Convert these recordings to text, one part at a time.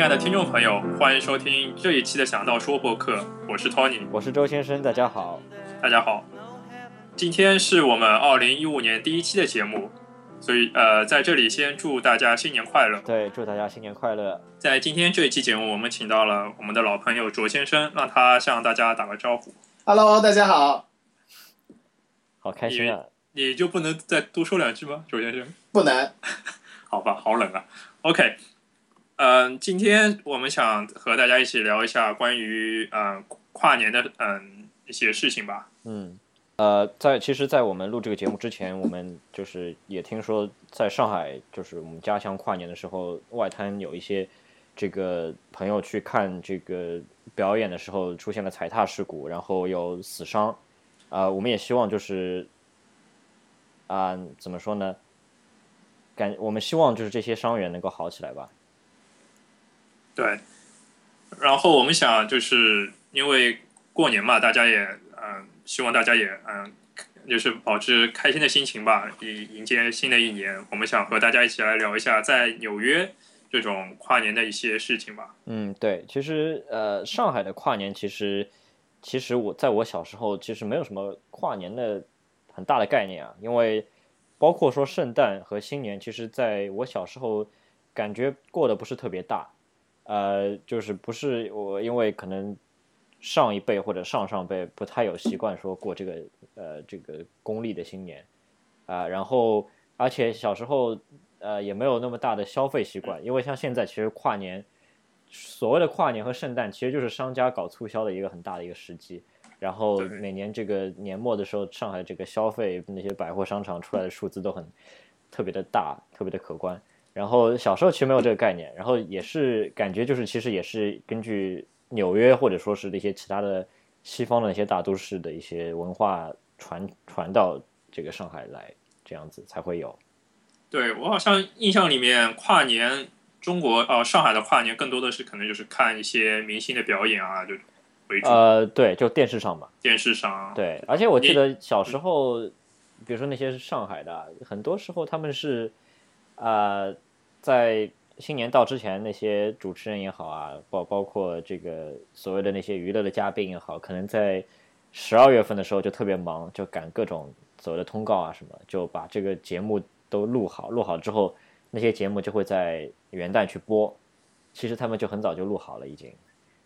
亲爱的听众朋友，欢迎收听这一期的《想到说》播客，我是 Tony，我是周先生，大家好，大家好。今天是我们二零一五年第一期的节目，所以呃，在这里先祝大家新年快乐。对，祝大家新年快乐。在今天这一期节目，我们请到了我们的老朋友卓先生，让他向大家打个招呼。Hello，大家好，好开心啊！你就不能再多说两句吗，卓先生？不能。好吧，好冷啊。OK。嗯，今天我们想和大家一起聊一下关于嗯跨年的嗯一些事情吧。嗯，呃，在其实，在我们录这个节目之前，我们就是也听说，在上海就是我们家乡跨年的时候，外滩有一些这个朋友去看这个表演的时候出现了踩踏事故，然后有死伤。啊，我们也希望就是啊，怎么说呢？感我们希望就是这些伤员能够好起来吧。对，然后我们想，就是因为过年嘛，大家也嗯，希望大家也嗯，就是保持开心的心情吧，以迎接新的一年。我们想和大家一起来聊一下在纽约这种跨年的一些事情吧。嗯，对，其实呃，上海的跨年其实其实我在我小时候其实没有什么跨年的很大的概念啊，因为包括说圣诞和新年，其实在我小时候感觉过得不是特别大。呃，就是不是我，因为可能上一辈或者上上辈不太有习惯说过这个呃这个公历的新年啊，然后而且小时候呃也没有那么大的消费习惯，因为像现在其实跨年所谓的跨年和圣诞其实就是商家搞促销的一个很大的一个时机，然后每年这个年末的时候，上海这个消费那些百货商场出来的数字都很特别的大，特别的可观。然后小时候其实没有这个概念，然后也是感觉就是其实也是根据纽约或者说是那些其他的西方的那些大都市的一些文化传传到这个上海来，这样子才会有。对我好像印象里面跨年中国呃上海的跨年更多的是可能就是看一些明星的表演啊就为主。呃，对，就电视上嘛。电视上。对，而且我记得小时候，比如说那些上海的，很多时候他们是。啊，在新年到之前，那些主持人也好啊，包包括这个所谓的那些娱乐的嘉宾也好，可能在十二月份的时候就特别忙，就赶各种所谓的通告啊什么，就把这个节目都录好，录好之后，那些节目就会在元旦去播。其实他们就很早就录好了已经，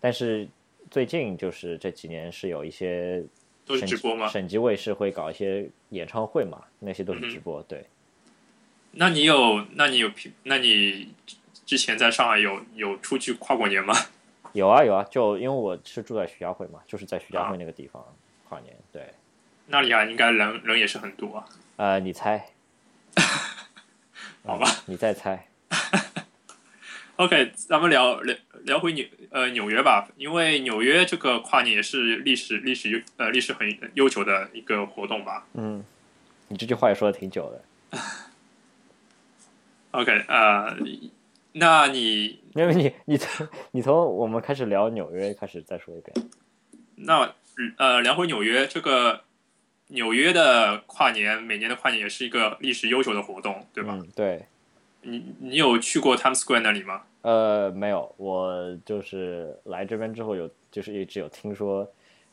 但是最近就是这几年是有一些都是直播吗？省级卫视会搞一些演唱会嘛，那些都是直播，对。那你有？那你有？那你之前在上海有有出去跨过年吗？有啊有啊，就因为我是住在徐家汇嘛，就是在徐家汇那个地方跨年。对，那里啊，应该人人也是很多啊。呃，你猜？好吧，你再猜。OK，咱们聊聊聊回纽呃纽约吧，因为纽约这个跨年也是历史历史悠呃历史很悠久的一个活动吧。嗯，你这句话也说的挺久的。OK，呃，那你因为你你从你从我们开始聊纽约开始再说一遍。那呃，聊回纽约这个纽约的跨年，每年的跨年也是一个历史悠久的活动，对吧？嗯，对。你你有去过 Times Square 那里吗？呃，没有，我就是来这边之后有就是一直有听说，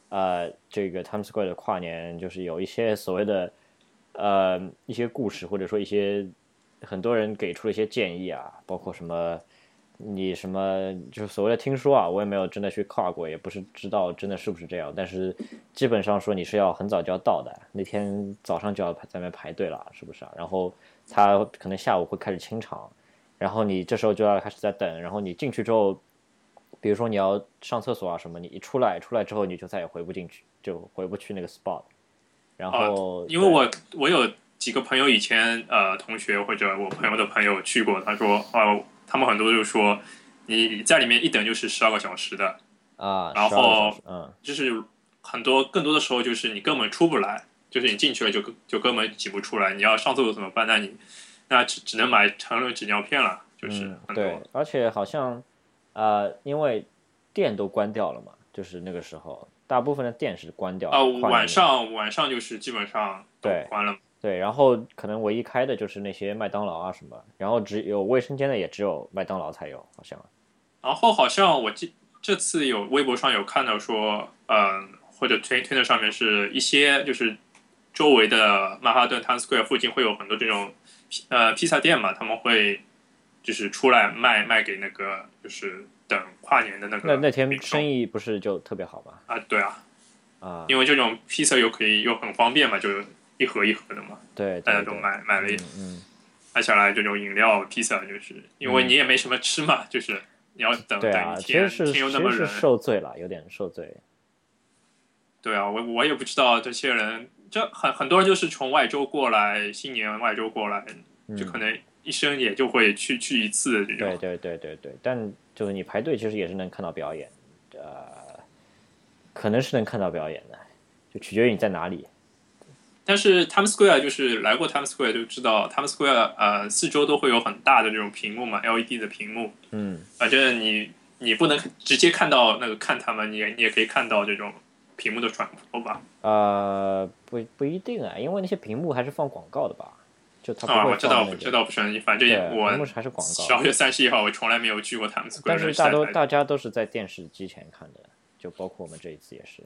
呃，这个 Times Square 的跨年就是有一些所谓的呃一些故事或者说一些。很多人给出了一些建议啊，包括什么，你什么就是所谓的听说啊，我也没有真的去跨过，也不是知道真的是不是这样。但是基本上说你是要很早就要到的，那天早上就要在那边排队了，是不是啊？然后他可能下午会开始清场，然后你这时候就要开始在等，然后你进去之后，比如说你要上厕所啊什么，你一出来，出来之后你就再也回不进去，就回不去那个 spot。然后因为我我有。几个朋友以前呃同学或者我朋友的朋友去过，他说哦，他们很多就说你在里面一等就是十二个小时的。啊，然后嗯，就是很多更多的时候就是你根本出不来，就是你进去了就就根本挤不出来，你要上厕所怎么办？那你那只只能买成人纸尿片了，就是对，而且好像呃因为店都关掉了嘛，就是那个时候大部分的店是关掉啊，晚上晚上就是基本上都关了。对，然后可能唯一开的就是那些麦当劳啊什么，然后只有卫生间的也只有麦当劳才有，好像。然后好像我记这次有微博上有看到说，嗯，或者推推特上面是一些就是周围的曼哈顿 Times Square 附近会有很多这种呃披萨店嘛，他们会就是出来卖卖给那个就是等跨年的那个那那天生意不是就特别好吗？啊，对啊，啊，因为这种披萨又可以又很方便嘛，就一盒一盒的嘛，对，大家都买买了一嗯嗯，买下来这种饮料披萨，就是因为你也没什么吃嘛，就是你要等等一天，其实是天其实是又那么冷，受罪了，有点受罪。对啊，我我也不知道这些人，这很很多人就是从外州过来，新年外州过来，就可能一生也就会去去一次这种。对对对对对，但就是你排队其实也是能看到表演，呃，可能是能看到表演的，就取决于你在哪里。但是 Times Square 就是来过 Times Square 就知道，Times Square 呃四周都会有很大的这种屏幕嘛，LED 的屏幕，嗯，反正你你不能直接看到那个看他们，你也你也可以看到这种屏幕的转播吧。呃，不不一定啊，因为那些屏幕还是放广告的吧，就他不啊，会我知道，知道不是很，反正对，我屏幕还是广告十。二月三十一号我从来没有去过 Times Square，但是大多大家都是在电视机前看的，就包括我们这一次也是。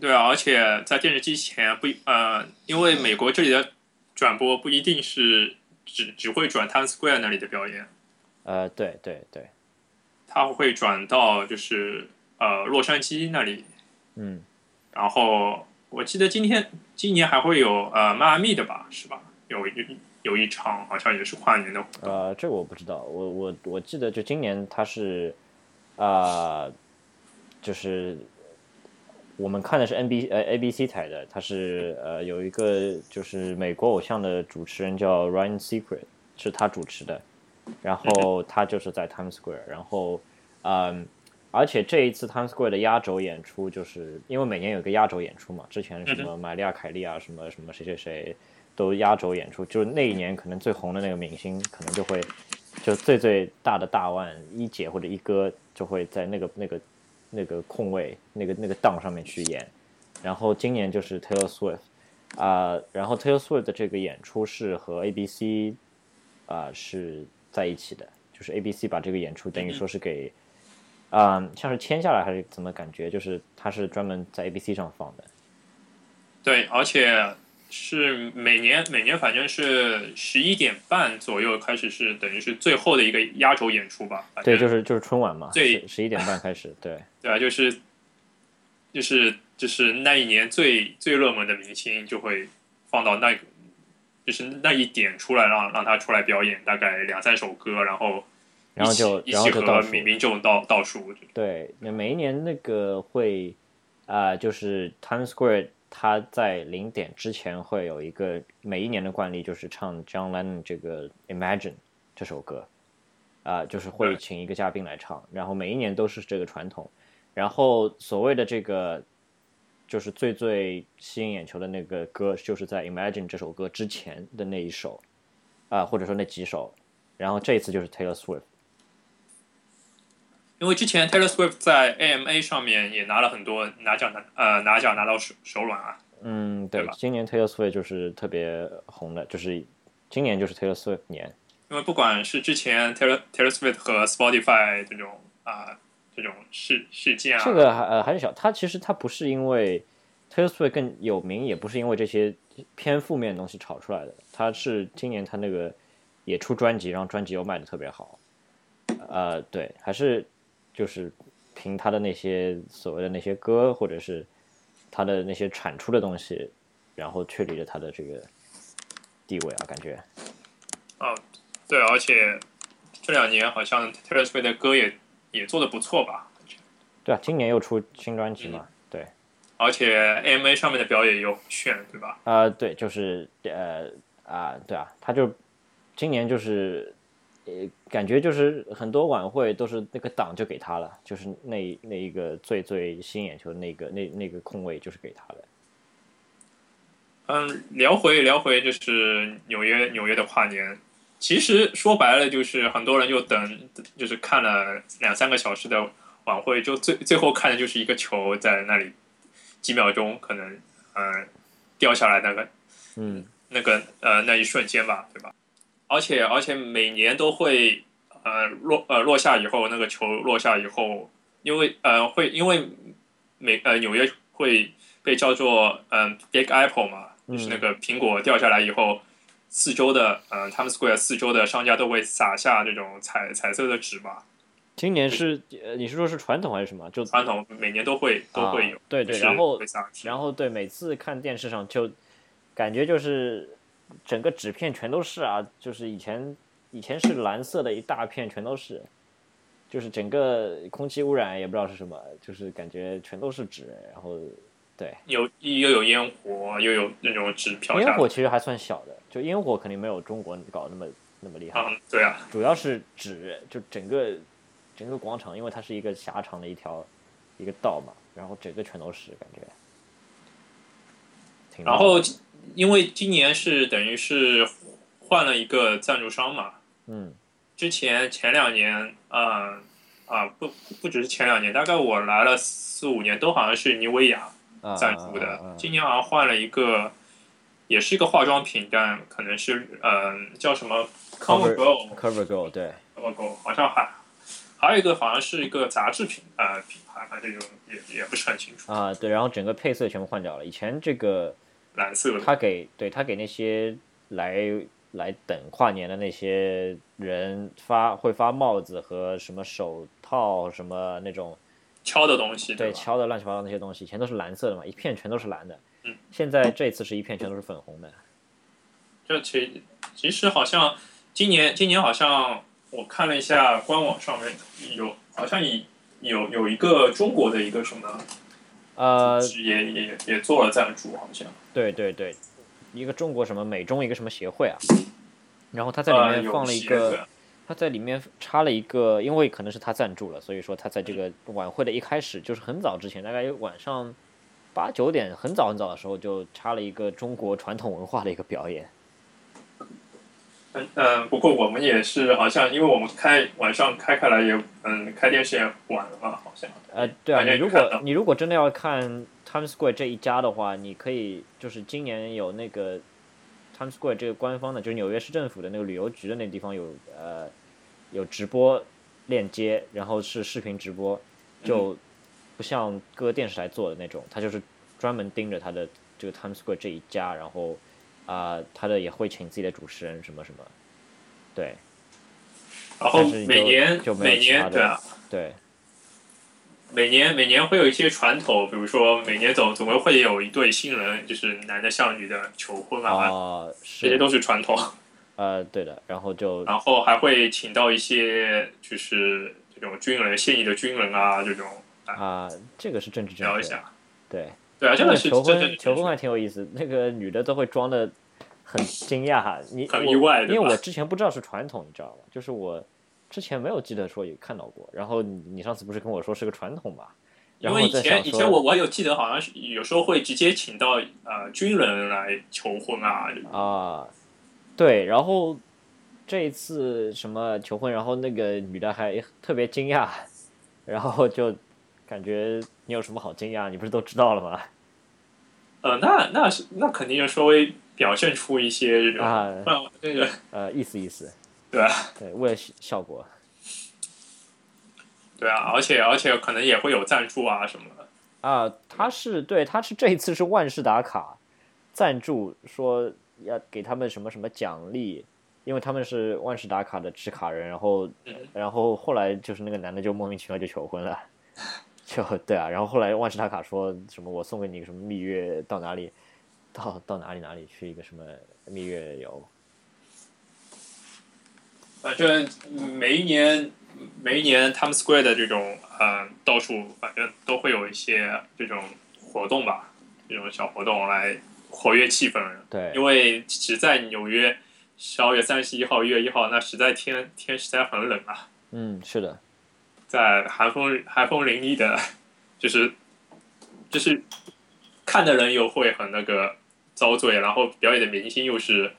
对啊，而且在电视机前不呃，因为美国这里的转播不一定是只只会转 Times Square 那里的表演，呃，对对对，他会转到就是呃洛杉矶那里，嗯，然后我记得今天今年还会有呃迈阿密的吧，是吧？有一有一场好像也是跨年的活动，呃，这个我不知道，我我我记得就今年他是，啊、就是我们看的是 N B 呃 A B C 台的，它是呃有一个就是美国偶像的主持人叫 Ryan Seacrest，是他主持的，然后他就是在 Times Square，然后嗯。而且这一次 Times Square 的压轴演出，就是因为每年有个压轴演出嘛，之前什么玛利亚凯莉啊，什么什么谁谁谁都压轴演出，就是那一年可能最红的那个明星，可能就会就最最大的大腕一姐或者一哥就会在那个那个那个空位那个那个档上面去演。然后今年就是 Taylor Swift 啊、然后 Taylor Swift 的这个演出是和 ABC 啊、是在一起的，就是 ABC 把这个演出等于说是给啊、像是签下来还是怎么感觉，就是它是专门在 ABC 上放的。对，而且是每年每年反正是十一点半左右开始是等于是最后的一个压轴演出吧，对，就是就是春晚嘛，最十十一点半开始，对。对啊，就是就是就是那一年最最热门的明星就会放到那个，就是那一点出来让让他出来表演，大概两三首歌，然后然后就一起和然后就倒数民民众倒倒数，对，那每一年那个会，啊、就是 Times Square，它在零点之前会有一个每一年的惯例，就是唱 John Lennon 这个 Imagine 这首歌，啊、就是会请一个嘉宾来唱，然后每一年都是这个传统，然后所谓的这个就是最最吸引眼球的那个歌，就是在 Imagine 这首歌之前的那一首，啊、或者说那几首，然后这一次就是 Taylor Swift。因为之前 Taylor Swift 在 AMA 上面也拿了很多拿奖拿呃拿奖拿到手手软啊，嗯，对，对吧今年 Taylor Swift 就是特别红的，就是今年就是 Taylor Swift 年。因为不管是之前 Taylor Taylor Swift 和 Spotify 这种啊、这种事事件啊，这个还呃还是小，他其实他不是因为 Taylor Swift 更有名，也不是因为这些偏负面的东西炒出来的，他是今年他那个也出专辑，然后专辑又卖的特别好。呃，对，还是就是凭他的那些所谓的那些歌，或者是他的那些产出的东西，然后确立了他的这个地位啊，感觉。哦，对，而且这两年好像 Taylor Swift 的歌也也做的不错吧，对啊，今年又出新专辑嘛，对。而且 AMA 上面的表演也有很炫，对吧？啊、对，就是呃啊、对啊，他就今年就是呃，感觉就是很多晚会都是那个档就给他了，就是那那一个最最吸引眼球的那个那那个空位就是给他的。嗯，聊回聊回就是纽约纽约的跨年，其实说白了就是很多人就等，就是看了两三个小时的晚会，就最最后看的就是一个球在那里几秒钟可能嗯、呃掉下来那个嗯，那个呃那一瞬间吧，对吧？而且而且每年都会呃落呃落下以后，那个球落下以后，因为呃会因为美呃纽约会被叫做嗯、Big Apple 嘛，就是那个苹果掉下来以后，四周的呃 Times Square 四周的商家都会撒下这种彩彩色的纸嘛，今年是呃，你是说是传统还是什么？就传统每年都会都会有，啊对对然后然后对，每次看电视上就感觉就是整个纸片全都是啊，就是以前以前是蓝色的一大片全都是，就是整个空气污染也不知道是什么，就是感觉全都是纸，然后对，有又有烟火，又有那种纸飘烟，火其实还算小的，就烟火肯定没有中国搞得那么那么厉害，嗯，对啊，主要是纸，就整个整个广场，因为它是一个狭长的一条一个道嘛，然后整个全都是感觉。挺然后因为今年是等于是换了一个赞助商嘛，嗯。之前前两年，嗯啊不不只是前两年，大概我来了四五年都好像是妮维雅啊赞助的，啊啊。啊今年好像换了一个，也是一个化妆品，但可能是嗯、叫什么 Cover- CoverGirl Cover Girl 对，CoverGirl，好像还还有一个好像是一个杂志品呃品牌，反正这种也也不是很清楚，啊对，然后整个配色全部换掉了。以前这个蓝色的。他给对他给那些来来等跨年的那些人发会发帽子和什么手套什么那种敲的东西，吧？对敲的乱七八糟那些东西，以前都是蓝色的嘛，一片全都是蓝的。嗯现在这次是一片全都是粉红的。这其其实好像今年今年好像我看了一下官网上面有好像有有有一个中国的一个什么呃，也也也做了赞助，好像对对对，一个中国什么美中一个什么协会啊，然后他在里呃面放了一个，些他在里面插了一个，因为可能是他赞助了，所以说他在这个晚会的一开始，就是很早之前，大概晚上八九点，很早很早的时候就插了一个中国传统文化的一个表演。嗯嗯，不过我们也是好像因为我们开晚上开开来也嗯开电视也晚了嘛，好像呃，对啊，你如果你如果真的要看 Times Square 这一家的话，你可以就是今年有那个 Times Square 这个官方的，就是纽约市政府的那个旅游局的那个地方有呃有直播链接，然后是视频直播，就不像各个电视台做的那种，他就是专门盯着他的这个 Times Square 这一家，然后啊、他的也会请自己的主持人什么什么，对然后每年每年对啊，对。每年每年会有一些传统，比如说每年总总归会有一对新人，就是男的向女的求婚啊，啊、这些都是传统。呃，对的，然后就然后还会请到一些就是这种军人现役的军人啊，这种啊、这个是政治正确，聊一下。对，对啊，真那的是求婚求婚还挺有意思，那个女的都会装的很惊讶哈，你很意外因为我之前不知道是传统，你知道吗？就是我之前没有记得说有看到过，然后你你上次不是跟我说是个传统嘛？因为以前以前我我有记得好像是有时候会直接请到呃军人来求婚啊，啊，对，然后这一次什么求婚，然后那个女的还特别惊讶，然后就感觉你有什么好惊讶？你不是都知道了吗？呃，那那是那肯定要稍微表现出一些这种啊啊那个呃，意思意思，对吧？对，为了效效果。对啊，而且而且可能也会有赞助啊什么的。啊，他是对，他是这一次是万事达卡赞助，说要给他们什么什么奖励，因为他们是万事达卡的持卡人，然后嗯然后后来就是那个男的就莫名其妙就求婚了，就 对啊，然后后来万事达卡说什么我送给你一个什么蜜月到哪里，到到哪里哪里去一个什么蜜月游，反正每一年每一年 Times Square 的这种呃到处反正都会有一些这种活动吧，这种小活动来活跃气氛。对因为实在纽约十二月三十一号、一月一号，那实在天天实在很冷啊，嗯，是的，在寒风寒风凛冽的，就是就是看的人又会很那个遭罪，然后表演的明星又是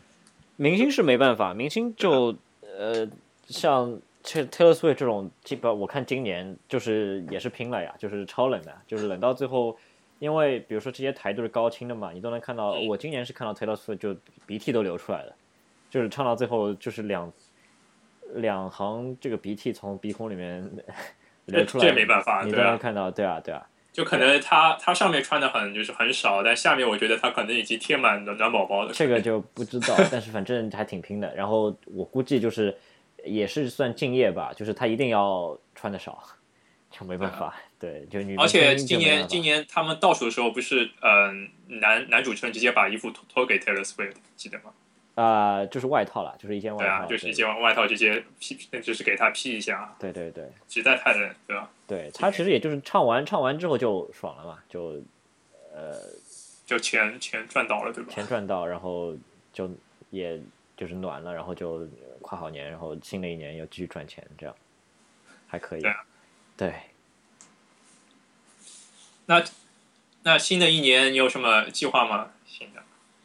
明星是没办法，明星就呃，像 Taylor Swift 这种，基本我看今年就是也是拼了呀，就是超冷的，就是冷到最后，因为比如说这些台都是高清的嘛，你都能看到，嗯我今年是看到 Taylor Swift 就鼻涕都流出来了，就是唱到最后就是两两行这个鼻涕从鼻孔里面 流出来，这没办法，你对啊，都能看到，对啊，对啊，就可能他他上面穿的很就是很少，但下面我觉得他可能已经贴满暖暖宝宝了。这个就不知道，但是反正还挺拼的。然后我估计就是也是算敬业吧，就是他一定要穿的少，就没办法。对，就女而且今年今年他们倒数的时候，不是嗯、男男主持人直接把衣服脱脱给 Taylor Swift，记得吗？啊、就是外套啦，就是一件外套，对啊，就是一件外套直接披，就是给他披一下，对对对实在太冷，对吧？对，他其实也就是唱完唱完之后就爽了嘛，就呃就钱钱赚到了，对吧？钱赚到，然后就也就是暖了，然后就跨好年，然后新的一年又继续赚钱，这样还可以。对啊对那那新的一年你有什么计划吗？新的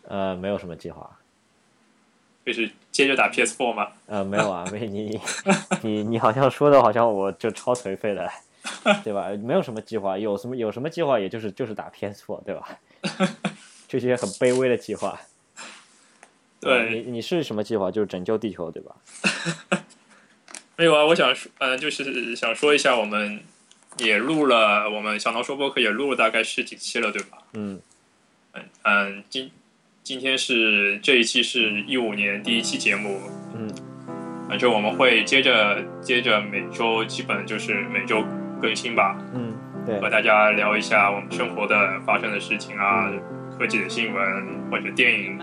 呃，没有什么计划。就是接着打 PS4 吗？呃，没有啊，没你你你好像说的好像我就超颓废的，对吧？没有什么计划，有什么有什么计划，也就是就是打 PS4，对吧？这些很卑微的计划。对你你是什么计划？就是拯救地球，对吧？没有啊，我想说，呃，就是想说一下，我们也录了，我们小脑说播客也录了大概十几期了，对吧？嗯嗯嗯，今今天是这一期是一五年第一期节目，嗯。反正我们会接着接着每周基本就是每周更新吧，嗯，对。和大家聊一下我们生活的发生的事情啊，科技的新闻或者电影。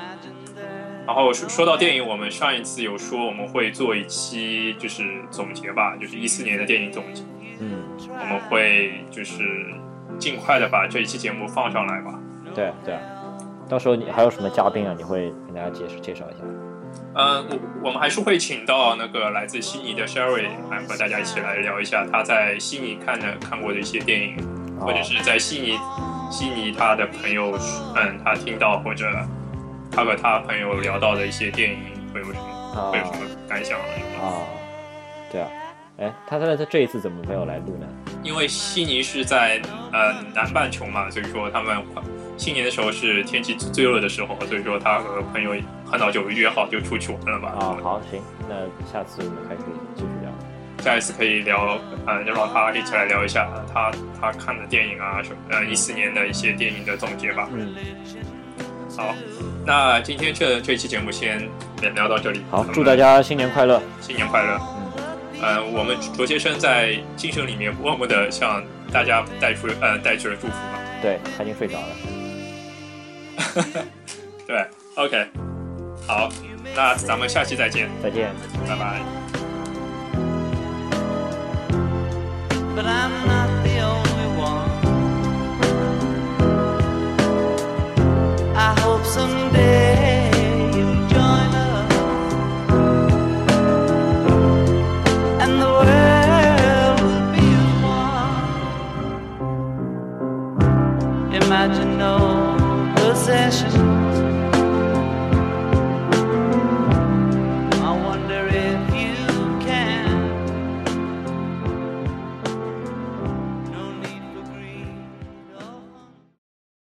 然后说说到电影，我们上一次有说我们会做一期就是总结吧，就是一四年的电影总结，嗯，我们会就是尽快的把这一期节目放上来吧。对啊对。啊。到时候你还有什么嘉宾啊？你会跟大家介绍介绍一下？嗯，我我们还是会请到那个来自悉尼的 Sherry 来和大家一起来聊一下他在悉尼看的看过的一些电影，或者是在悉尼悉尼他的朋友嗯他听到或者他和他朋友聊到的一些电影会有什么啊会有什么感想？啊，对啊。哎，他他他这一次怎么没有来录呢？因为悉尼是在呃南半球嘛，所以说他们新年的时候是天气最热的时候，所以说他和朋友很早就约好就出去玩了吧。啊，好，行，那下次我们还可以继续聊。下一次可以聊，呃，就让他一起来聊一下他他看的电影啊，什么呃一四年的一些电影的总结吧。嗯，好，那今天这这期节目先聊聊到这里。好，祝大家新年快乐。新年快乐。嗯，呃，我们卓先生在精神里面默默的向大家带出呃带去了祝福嘛。对他已经睡着了。对，OK，好，那咱们下期再见，再见。拜拜。